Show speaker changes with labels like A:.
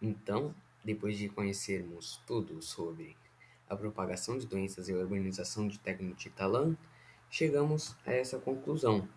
A: Então, depois de conhecermos tudo sobre a propagação de doenças e a urbanização de Tecnotitalã, chegamos a essa conclusão.